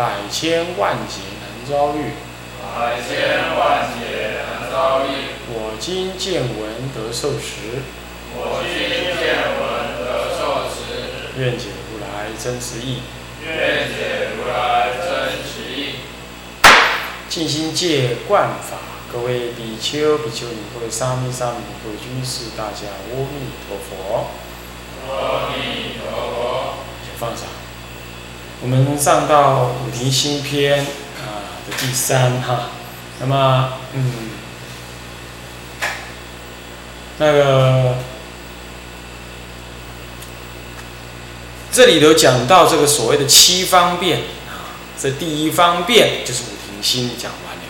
百千万劫难遭遇。百千万劫难遭遇。我今见闻得受持，我今见闻得受持，愿解如来真实义。愿解如来真实义。静心戒观法，各位比丘、比丘尼，各位沙弥、沙弥尼，各位居士，大家阿弥陀佛。阿弥陀佛。请放上。我们上到五庭新篇啊的第三哈，那么嗯，那个这里头讲到这个所谓的七方便啊，这第一方便就是五庭心讲完了。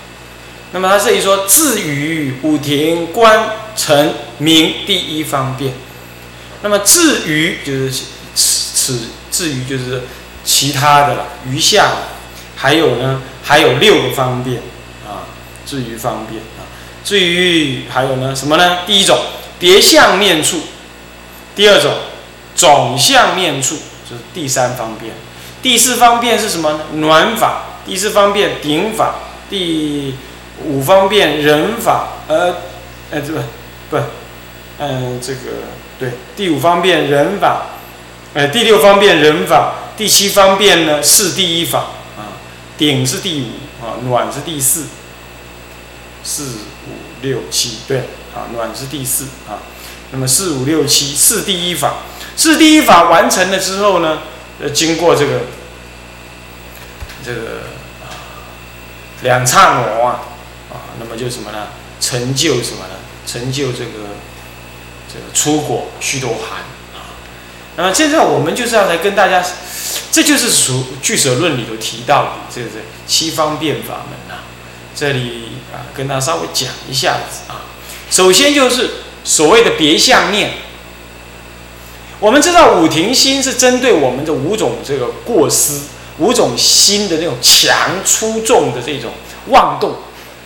那么他这里说，至于五庭观成名第一方便，那么至于就是此此至于就是其他的了，余下还有呢，还有六个方便啊，至于方便啊，至于还有呢什么呢？第一种别相面处，第二种总相面处，就是第三方便。第四方便是什么呢？暖法。第四方便顶法。第五方便人法。呃，呃，这不不，嗯、这个对，第五方便人法。呃，第六方便人法，第七方便呢是第一法啊，顶是第五啊，暖是第四，四五六七对啊，暖是第四啊，那么四五六七是第一法，是第一法完成了之后呢，呃，经过这个这个啊两刹那啊啊，那么就什么呢？成就什么呢？成就这个这个出果须陀含。那么现在我们就是要来跟大家，这就是属俱舍论里头提到的这个这七方便法门呐、这里啊，跟大家稍微讲一下子啊。首先就是所谓的别相念。我们知道五停心是针对我们的五种这个过失、五种心的那种强出众的这种妄动，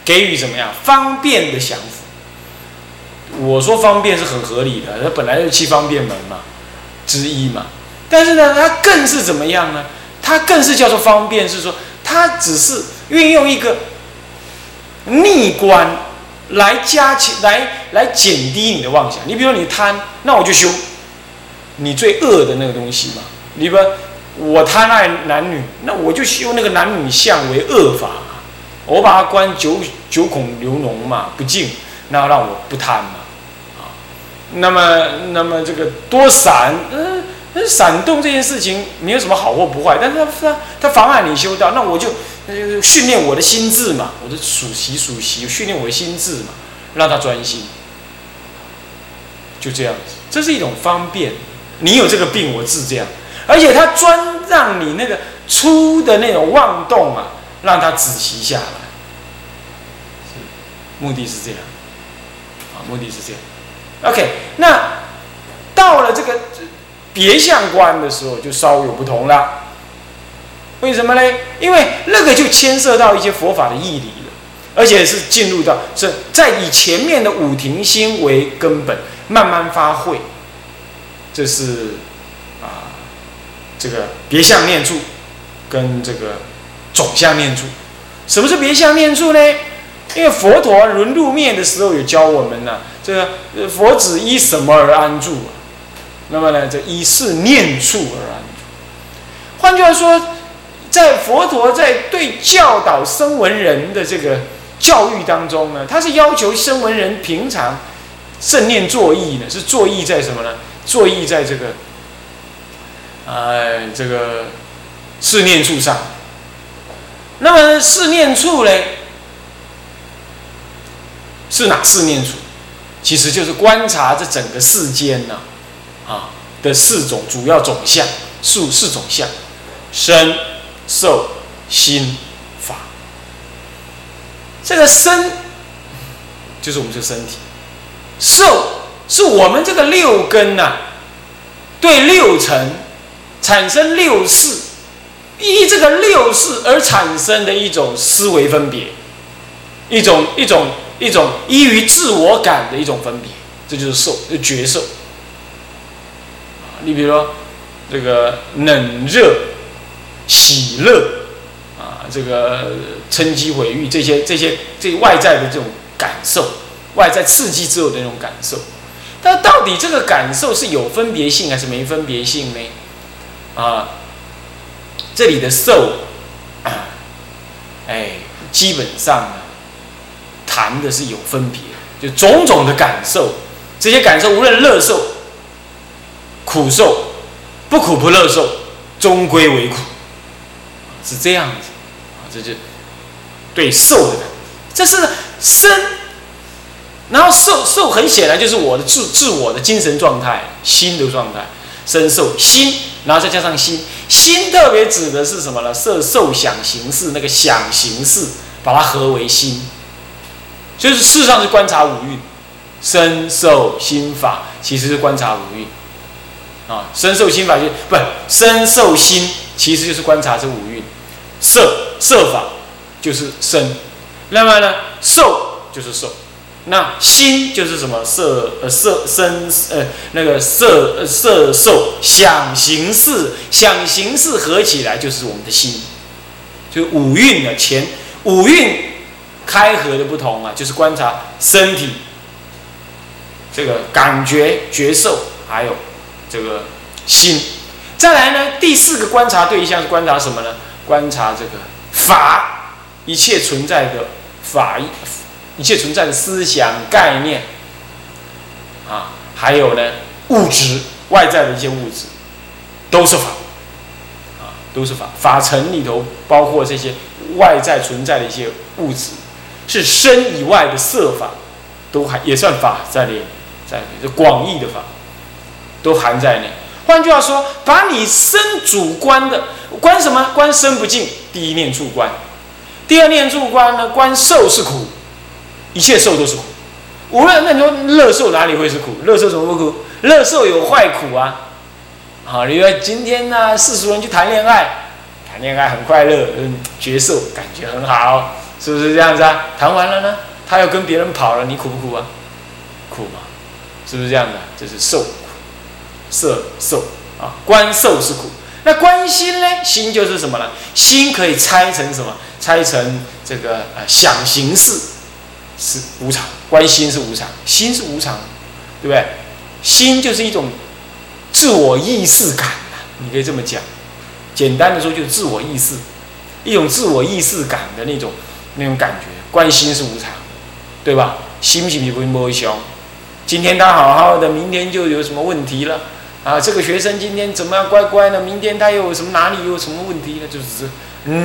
给予怎么样方便的降伏。我说方便是很合理的，它本来就是七方便门嘛。之一嘛，但是呢，它更是怎么样呢？它更是叫做方便，是说它只是运用一个逆观来加强、来来减低你的妄想。你比如说你贪，那我就修你最恶的那个东西嘛。你比如我贪爱男女，那我就修那个男女相为恶法，我把它关九九孔流脓嘛，不净，那让我不贪嘛。那么，那么这个多闪，嗯、但是，闪动这件事情没有什么好或不坏，但是它它妨碍你修道，那我就训练我的心智嘛，我的属习属习，训练我的心智嘛，让他专心，就这样子，这是一种方便。你有这个病，我治这样，而且他专让你那个粗的那种妄动啊，让他止息下来，目的是这样，啊，目的是这样。OK，那到了这个别相观的时候，就稍有不同了。为什么呢？因为那个就牵涉到一些佛法的义理了，而且是进入到是在以前面的五停心为根本，慢慢发挥。这是啊，这个别相念处跟这个总相念处。什么是别相念处呢？因为佛陀轮入灭的时候有教我们呢、这个佛子依什么而安住、啊？那么呢，这依是念处而安。换句话说，在佛陀在对教导声闻人的这个教育当中呢，他是要求声闻人平常正念作意呢，是作意在什么呢？作意在这个，呃，这个四念处上。那么四念处呢？是哪四念处？其实就是观察这整个世间呢、啊的四种主要种相，数四种相：身、受、心、法。这个身就是我们这个身体，受是我们这个六根呐，对六尘产生六识，依这个六识而产生的一种思维分别，一种一种一种依于自我感的一种分别，这就是受，就觉受。你比如说这个冷热、喜乐啊。这个称机毁誉这些这些这外在的这种感受，外在刺激之后的那种感受，但到底这个感受是有分别性还是没分别性呢？啊，这里的受，哎，基本上呢，谈的是有分别，就种种的感受，这些感受无论乐受、苦受、不苦不乐受，终归为苦，是这样子。啊。这就对受的，这是身，然后受受很显然就是我的自自我的精神状态、心的状态，身受心，然后再加上心，心特别指的是什么呢？色受想行识那个想行识，把它合为心，就是事实上是观察五蕴，身受心法其实是观察五蕴，啊，身受心法就不身受心其实就是观察这五蕴。色色法就是身，那么呢，受就是受，那心就是什么色呃色身呃那个色呃色受想行识想行识合起来就是我们的心，就五蕴的前五蕴开合的不同啊，就是观察身体这个感觉觉受还有这个心，再来呢第四个观察对象是观察什么呢？观察这个法，一切存在的法，一切存在的思想概念，啊，还有呢物质外在的一些物质，都是法，啊，都是法。法尘里头包括这些外在存在的一些物质，是身以外的色法，都还也算法在里，在广义的法，都含在内。换句话说，把你身主观的观什么？观身不净，第一念处观；第二念处观呢？观受是苦，一切受都是苦。无论那你说乐受哪里会是苦？乐受怎么不苦？乐受有坏苦啊！好，你说今天呢，世俗人去谈恋爱，谈恋爱很快乐，嗯，觉受感觉很好，是不是这样子啊？谈完了呢，他要跟别人跑了，你苦不苦啊？苦嘛，是不是这样的？这是受。色受啊，观受是苦。那观心呢？心就是什么呢？心可以拆成什么？拆成这个呃想行识是无常，观心是无常，心是无常，对不对？心就是一种自我意识感你可以这么讲。简单的说，就是自我意识，一种自我意识感的那种那种感觉。观心是无常，对吧？心是不是不会凶？今天他好好的，明天就有什么问题了？啊，这个学生今天怎么样？乖乖的，明天他又有什么哪里有什么问题呢？就是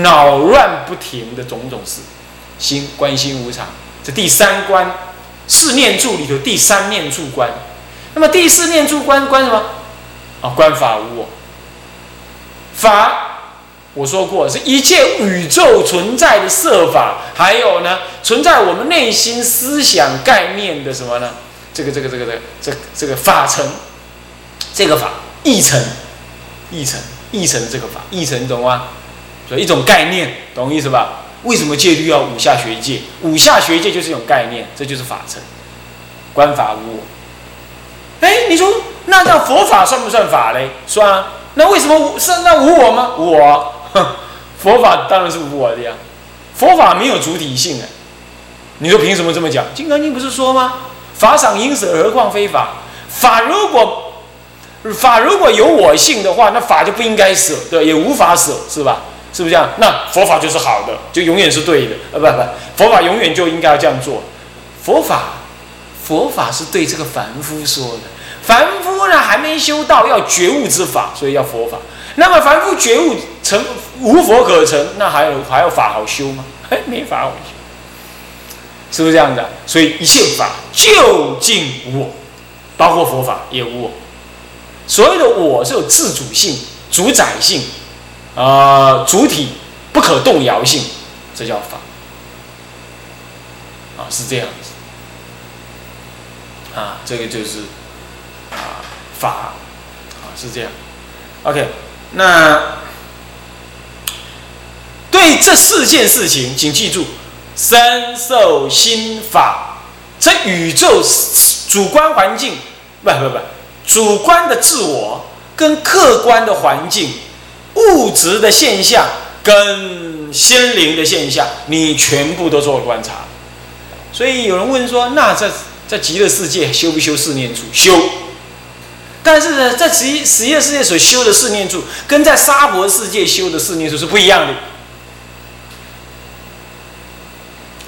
脑乱不停的种种事，心关心无常，这第三关四念住里头第三念住观。那么第四念住观观什么？啊，观法无我。法我说过，是一切宇宙存在的色法，还有呢，存在我们内心思想概念的什么呢？这个这个这个这个这这个法尘。这个法一层，一层，一层这个法，一层懂吗？所以一种概念，懂意思吧？为什么戒律要五下学戒？五下学戒就是一种概念，这就是法成，观法无我。哎，你说那叫佛法算不算法嘞？算啊。那为什么无是那无我吗？无我，佛法当然是无我的呀。佛法没有主体性啊。你说凭什么这么讲？《金刚经》不是说吗？法赏应舍，何况非法？法如果法如果有我性的话，那法就不应该舍，对，也无法舍，是吧？是不是这样？那佛法就是好的，就永远是对的，呃，不不，佛法永远就应该要这样做。佛法，佛法是对这个凡夫说的。凡夫呢，还没修道，要觉悟之法，所以要佛法。那么凡夫觉悟成无佛可成，那还有还有法好修吗？哎，没法好修，是不是这样的？所以一切法究竟无我，包括佛法也无我。所谓的我是有自主性、主宰性，啊，主体不可动摇性，这叫法。啊是这样子。啊，这个就是啊法，啊是这样。OK，那对这四件事情，请记住：身受心法，这宇宙主观环境，不不不，主观的自我跟客观的环境、物质的现象跟心灵的现象，你全部都做了观察。所以有人问说：那在在极乐世界修不修四念处？修。但是呢，在极极乐世界所修的四念处，跟在沙婆世界修的四念处是不一样的。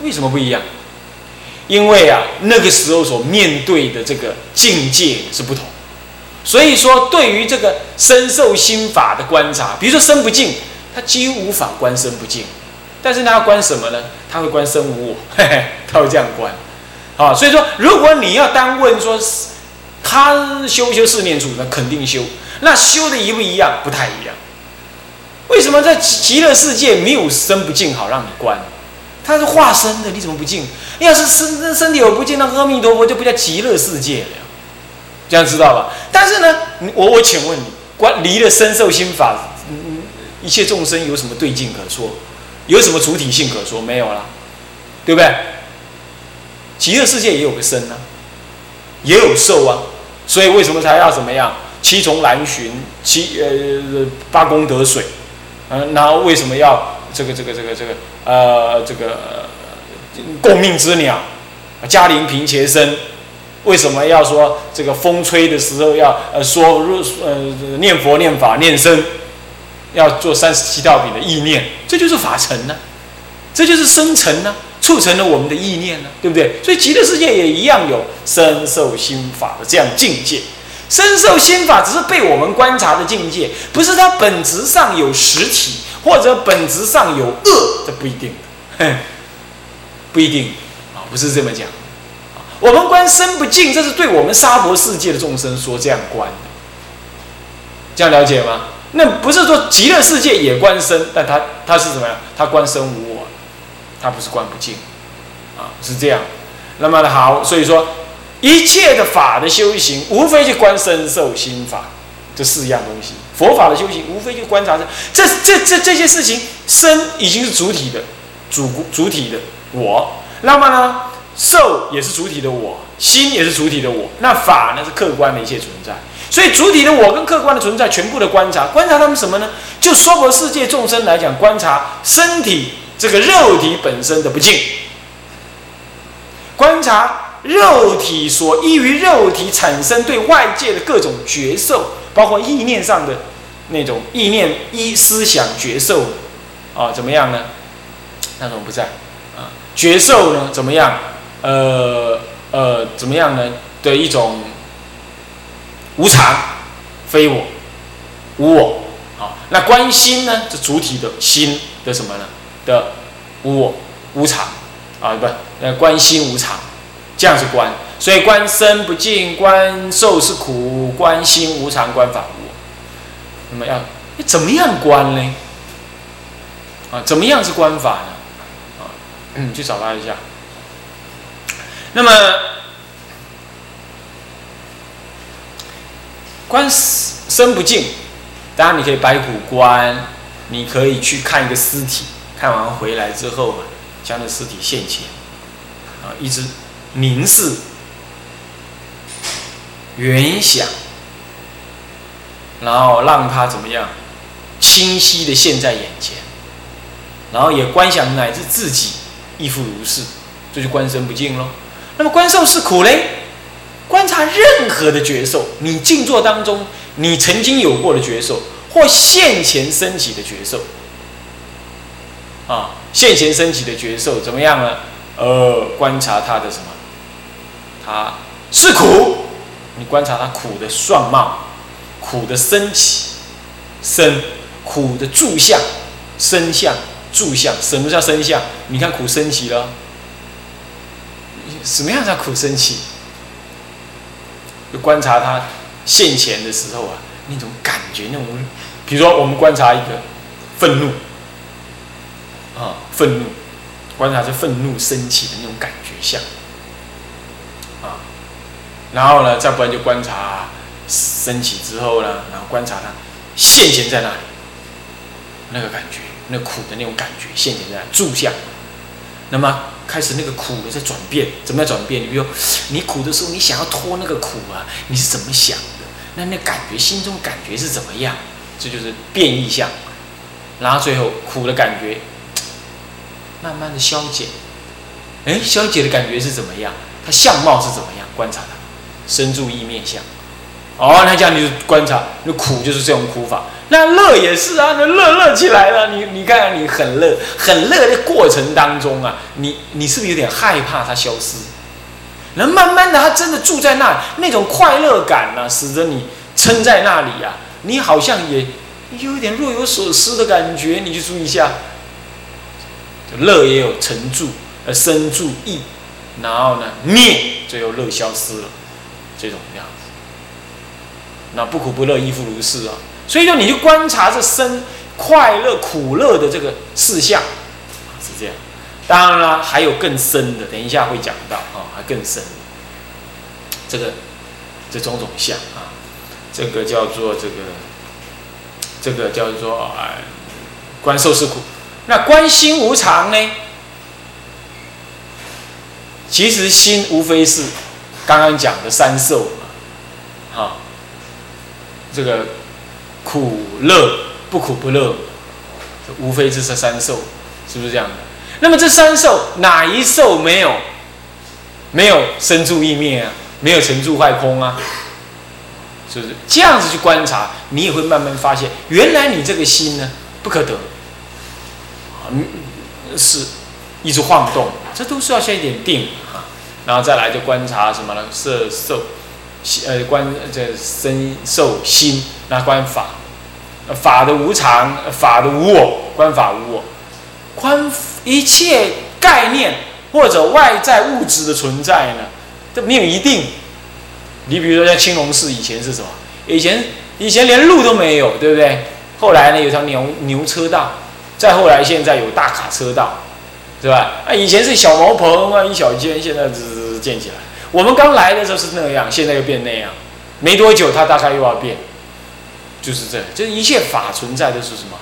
为什么不一样？因为啊，那个时候所面对的这个境界是不同。所以说，对于这个身受心法的观察，比如说身不净，他几乎无法观身不净。但是他要观什么呢？他会观身无我，嘿嘿，他会这样观。啊，所以说，如果你要单问说，他修不修四念处，那肯定修。那修的一不一样？不太一样。为什么在极乐世界没有身不净好让你观？他是化身的，你怎么不净？要是身身体有不净，那阿弥陀佛就不叫极乐世界了。这样知道吧？但是呢，我我请问你，关离了身受心法，嗯一切众生有什么对境可说？有什么主体性可说？没有了，对不对？极乐世界也有个身呢，也有受啊，所以为什么才要怎么样？七重蓝寻，七呃八功德水，嗯，然后为什么要这个这个这个这个呃这个共命之鸟，嘉陵平伽身？为什么要说这个风吹的时候要呃说入呃念佛念法念身，要做三十七道品的意念？这就是法尘呢，这就是生成呢。促成了我们的意念呢，对不对？所以极乐世界也一样有身受心法的这样境界。身受心法只是被我们观察的境界，不是它本质上有实体或者本质上有恶，这不一定的，不一定啊，不是这么讲。我们观身不净，这是对我们沙婆世界的众生说这样观的，这样了解吗？那不是说极乐世界也观身，但他他是怎么样？他观身无我。它不是观不净，啊，是这样。那么呢，好，所以说一切的法的修行，无非就观身受心法这四样东西。佛法的修行，无非就观察这这这这这些事情。身已经是主体的，主主体的我。那么呢，受也是主体的我，心也是主体的我。那法呢，是客观的一切存在。所以主体的我跟客观的存在，全部的观察，观察他们什么呢？就娑婆世界众生来讲，观察身体。这个肉体本身的不净，观察肉体所依于肉体产生对外界的各种觉受，包括意念上的那种意念、一思想觉受，啊，怎么样呢？那种不在啊，觉受呢？怎么样？呃呃，怎么样呢？的一种无常、非我、无我，啊，那观心呢？这主体的心的什么呢？的无我无常啊，不，呃，观心无常，这样是观。所以观身不净，观受是苦，观心无常，观法无我。那么要怎么样观呢？啊，怎么样是观法呢？啊，嗯，去找他一下。那么观身不净，当然你可以白骨观，你可以去看一个尸体。看完回来之后，将那尸体现前，啊，一直凝视、原想，然后让他怎么样清晰的现在眼前，然后也观想乃至自己亦复如是，这就观身不净喽。那么观受是苦嘞，观察任何的觉受，你静坐当中你曾经有过的觉受，或现前升起的觉受。啊，现前升起的觉受怎么样呢？呃，观察他的什么？他是苦，你观察他苦的相貌，苦的升起，生苦的住相，生相住相，什么叫生相？你看苦升起了，什么样叫苦升起？就观察他现前的时候啊，那种感觉，那种，比如说我们观察一个愤怒。啊，愤怒，观察这愤怒升起的那种感觉相，啊，然后呢，再不然就观察升起之后呢，然后观察它现前在哪里，那个感觉，那苦的那种感觉现前在住相，那么开始那个苦的在转变，怎么样转变？你比如你苦的时候，你想要脱那个苦啊，你是怎么想的？那那感觉心中感觉是怎么样？这就是变异相，然后最后苦的感觉 慢慢的消减，哎，消减的感觉是怎么样？它相貌是怎么样？观察它，生住意面相。哦，那这样你就观察，那苦就是这种苦法。那乐也是啊，那乐乐起来了，你你看看你很乐，很乐的过程当中啊，你你是不是有点害怕它消失？那慢慢的，它真的住在那里，那种快乐感呢，使得你撑在那里啊。你好像也有一点若有所思的感觉，你去注意一下。乐也有沉住，呃，生住意，然后呢灭，最后乐消失了，这种样。那不苦不乐亦复如是啊。所以说，你就观察这生快乐苦乐的这个事项，是这样。当然了，还有更深的，等一下会讲到啊，还更深。这个这种种相啊。这个叫做这个，这个叫做哎，观受是苦。那观心无常呢？其实心无非是刚刚讲的三受，这个苦乐不苦不乐，无非就是三受，是不是这样的？那么这三受哪一受没有没有生住意灭啊？没有成住坏空啊？是不是这样子去观察，你也会慢慢发现，原来你这个心呢不可得，是一直晃动，这都是要先一点定啊，然后再来就观察什么呢？色受，呃，观这身受心，那观法，法的无常，法的无我，观法无我，观一切概念或者外在物质的存在呢，这没有一定。你比如说像青龙寺以前是什么？以前以前连路都没有，对不对？后来呢有条牛牛车道，再后来现在有大卡车道，是吧？啊，以前是小茅棚啊，一小间，现在只建起来。我们刚来的时候是那样，现在又变那样，没多久它大概又要变，就是这，就是一切法存在的是什么？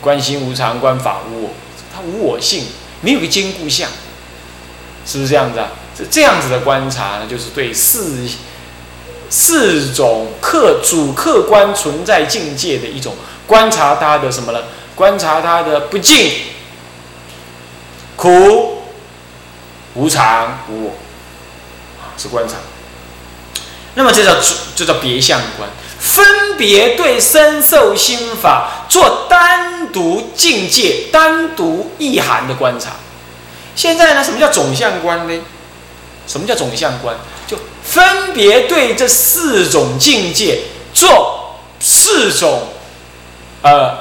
观心无常，观法无我，它无我性，没有个坚固相，是不是这样子啊？这这样子的观察呢，就是对四四种客主客观存在境界的一种观察，它的什么呢？观察它的不净、苦、无常、无我，是观察。那么这叫这叫别相观，分别对身受心法做单独境界、单独意涵的观察。现在呢，什么叫总相观呢？什么叫总相观？就分别对这四种境界做四种呃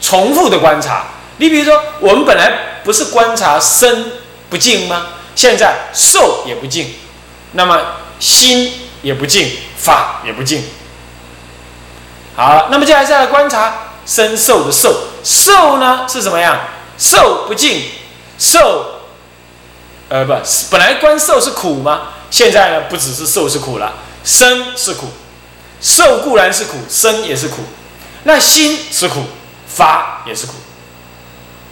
重复的观察。你比如说，我们本来不是观察身不净吗？现在受也不净，那么心也不净，法也不净。好，那么接下来再来观察身受的受，受呢是什么样？受不净，受。呃，不，本来观受是苦吗？现在呢，不只是受是苦了，生是苦，受固然是苦，生也是苦，那心是苦，法也是苦。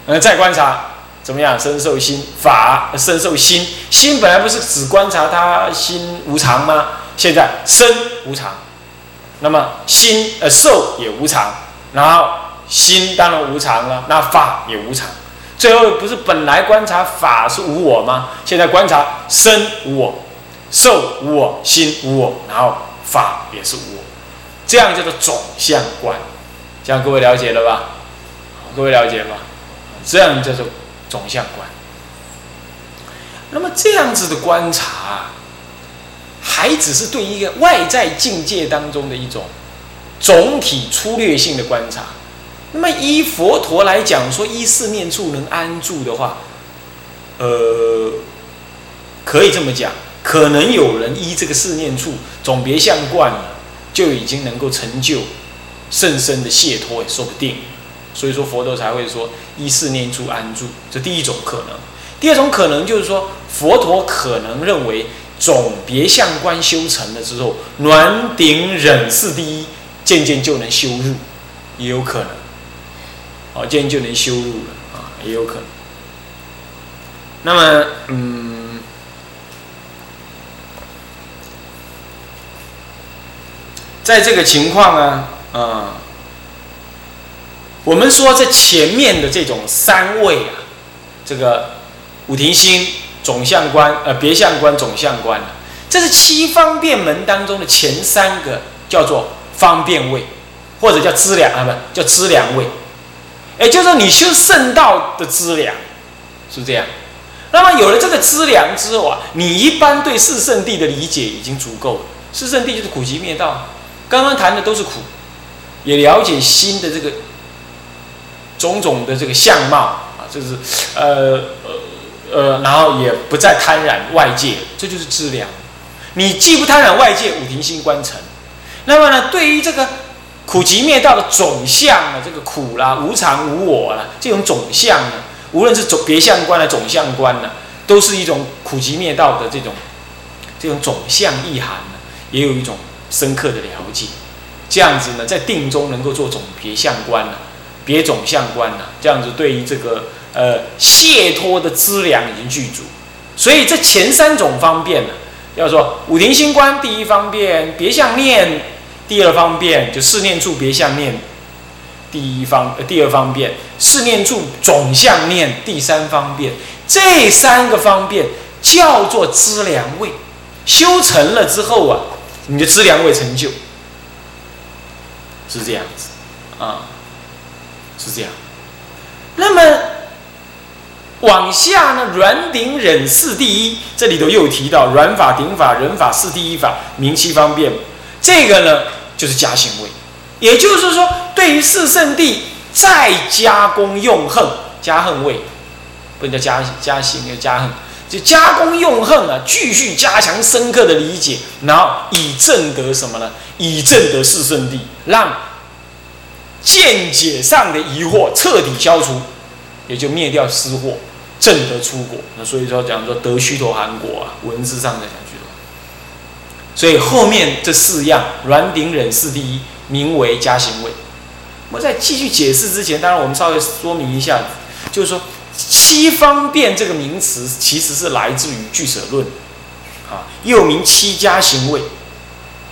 呃，再观察怎么样？生受心法，生受心，心本来不是只观察它心无常吗？现在生无常，那么心呃受也无常，然后心当然无常了，那法也无常。最后不是本来观察法是无我吗？现在观察身无我，受无我，心无我，然后法也是无我，这样叫做总相观。这样各位了解了吧？各位了解吗？这样叫做总相观。那么这样子的观察，还只是对一个外在境界当中的一种总体粗略性的观察。那么依佛陀来讲，说依四念处能安住的话，呃，可以这么讲，可能有人依这个四念处总别相观了，就已经能够成就甚深的解脱，也说不定。所以说佛陀才会说依四念住安住，这第一种可能。第二种可能就是说，佛陀可能认为总别相观修成了之后，暖顶忍是第一，渐渐就能修入，也有可能。哦，渐渐就能修入了啊，也有可能。那么，嗯，在这个情况呢，啊，我们说这前面的这种三位啊，这个五庭心、总相观、呃别相观、总相观这是七方便门当中的前三个，叫做方便位，或者叫资粮啊，不叫资粮位。也就是说，你修圣道的资粮是这样。那么有了这个资粮之后啊，你一般对四圣谛的理解已经足够了。四圣谛就是苦集灭道，刚刚谈的都是苦，也了解心的这个种种的这个相貌啊，就是呃呃呃，然后也不再贪染外界，这就是质量。你既不贪染外界，五庭心观成。那么呢，对于这个。苦集灭道的总相啊，这个苦啦、无常、无我啦，这种总相呢，无论是总别相观的总相观呢，都是一种苦集灭道的这种这种总相意涵呢，也有一种深刻的了解。这样子呢，在定中能够做总别相观呢，别总相观呐，这样子对于这个呃解脱的资粮已经具足。所以这前三种方便呢，要说五庭心观第一方便，别相念。第二方便就四念处别相念，第一方呃第二方便四念处总相念，第三方便这三个方便叫做资粮位，修成了之后啊，你的资粮位成就，是这样子啊，是这样。那么往下呢，软顶忍四第一，这里头又提到软法顶法忍法四第一法明七方便，这个呢。就是加行位，也就是说，对于四圣谛再加工用恨，加恨位，不能叫加加行，叫加恨，就加工用恨啊，继续加强深刻的理解，然后以正得什么呢？以正得四圣谛，让见解上的疑惑彻底消除，也就灭掉私惑，正得出国。那所以说讲说得虚陀含果啊，文字上的讲。所以后面这四样软顶忍是第一，名为加行位。我在继续解释之前，当然我们稍微说明一下，就是说七方便这个名词其实是来自于俱舍论，啊，又名七加行位。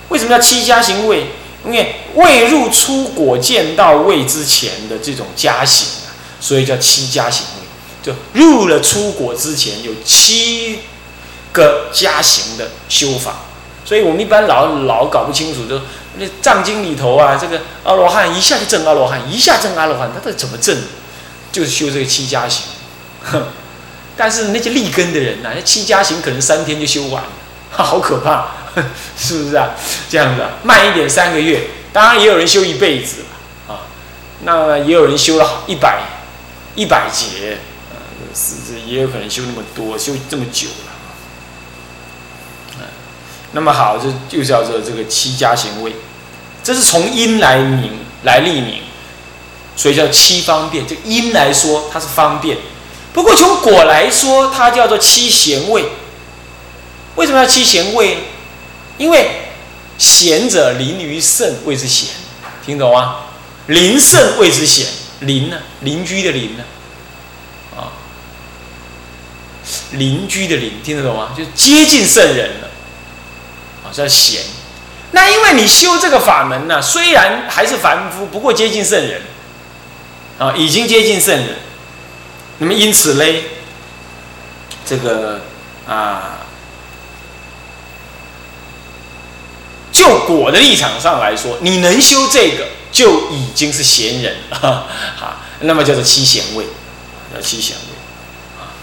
为什么叫七加行位？因为未入出果见到位之前的这种加行啊，所以叫七加行位。就入了出果之前，有七个加行的修法。所以我们一般老老搞不清楚，就那藏经里头啊，这个阿罗汉一下就证阿罗汉，一下证阿罗汉，他到底怎么证？就是修这个七加行。哼但是那些立根的人呐，那七加行可能三天就修完了，好可怕，是不是啊？这样子，啊，慢一点三个月，当然也有人修一辈子啊，那也有人修了一百一百节，啊，是也有可能修那么多，修这么久了。那么好，就就叫做这个七加行位，这是从因来名来立名，所以叫七方便。就因来说，它是方便；不过从果来说，它叫做七贤位。为什么要七贤位呢？因为贤者临于圣谓之贤，听懂吗？临圣谓之贤，邻呢？邻居的邻呢？啊，邻居的邻，听得懂吗？就接近圣人了。啊叫贤，那因为你修这个法门呢，虽然还是凡夫，不过接近圣人，啊，已经接近圣人。那么因此嘞，这个啊，就果的立场上来说，你能修这个，就已经是贤人了，哈。那么叫做七贤位，叫七贤位，啊，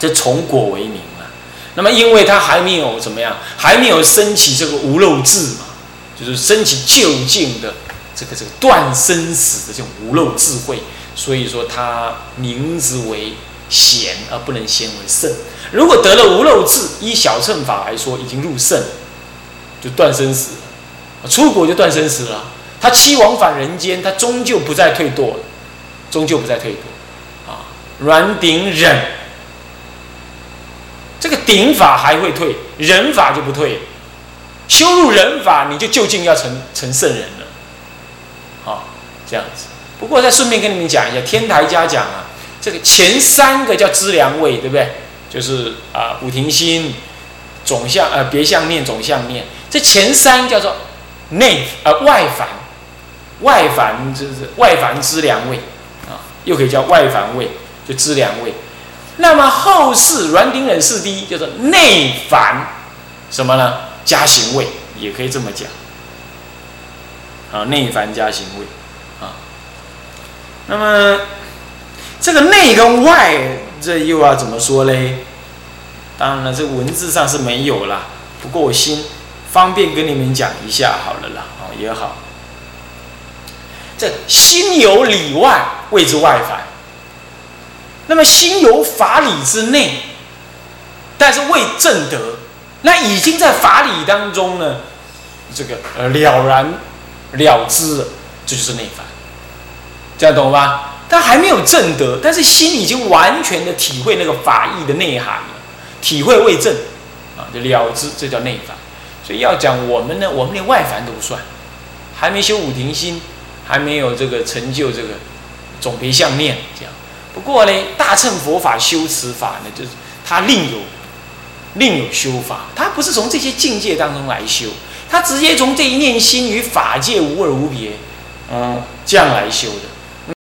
这从果为名啊。那么，因为他还没有怎么样，还没有升起这个无漏智嘛，就是升起究竟的这个这个断生死的这种无漏智慧，所以说他名字为贤，而不能先为圣。如果得了无漏智，依小乘法来说，已经入圣，就断生死，出国就断生死了。他七往返人间，他终究不再退堕了，终究不再退堕啊。软顶忍，这个顶法还会退，忍法就不退。修入忍法，你就究竟要成成圣人了。啊，这样子。不过再顺便跟你们讲一下，天台家讲啊，这个前三个叫知良位，对不对？就是啊，五停心、总相呃别相念、总相念。这前三叫做内呃外凡，外凡就是外凡知良位啊，又可以叫外凡位，就知良位。那么后世软顶忍四谛叫做内凡什么呢？加行位也可以这么讲啊，内凡加行位啊。那么这个内跟外，这又要怎么说嘞？当然了，这个文字上是没有啦。不过我心方便跟你们讲一下好了啦，哦也好。这心有里外，谓之外凡。那么心有法理之内，但是未正得，那已经在法理当中呢，这个呃了然了之了，这就是内凡。这样懂吧？他还没有正得，但是心已经完全的体会那个法义的内涵了，体会未正啊，就了之，这叫内凡。所以要讲我们呢，我们连外凡都不算，还没修五停心，还没有这个成就这个总别相念这样。不过呢，大乘佛法修持法呢，就是它另有另有修法，它不是从这些境界当中来修，它直接从这一念心与法界无二无别，嗯，这样来修的。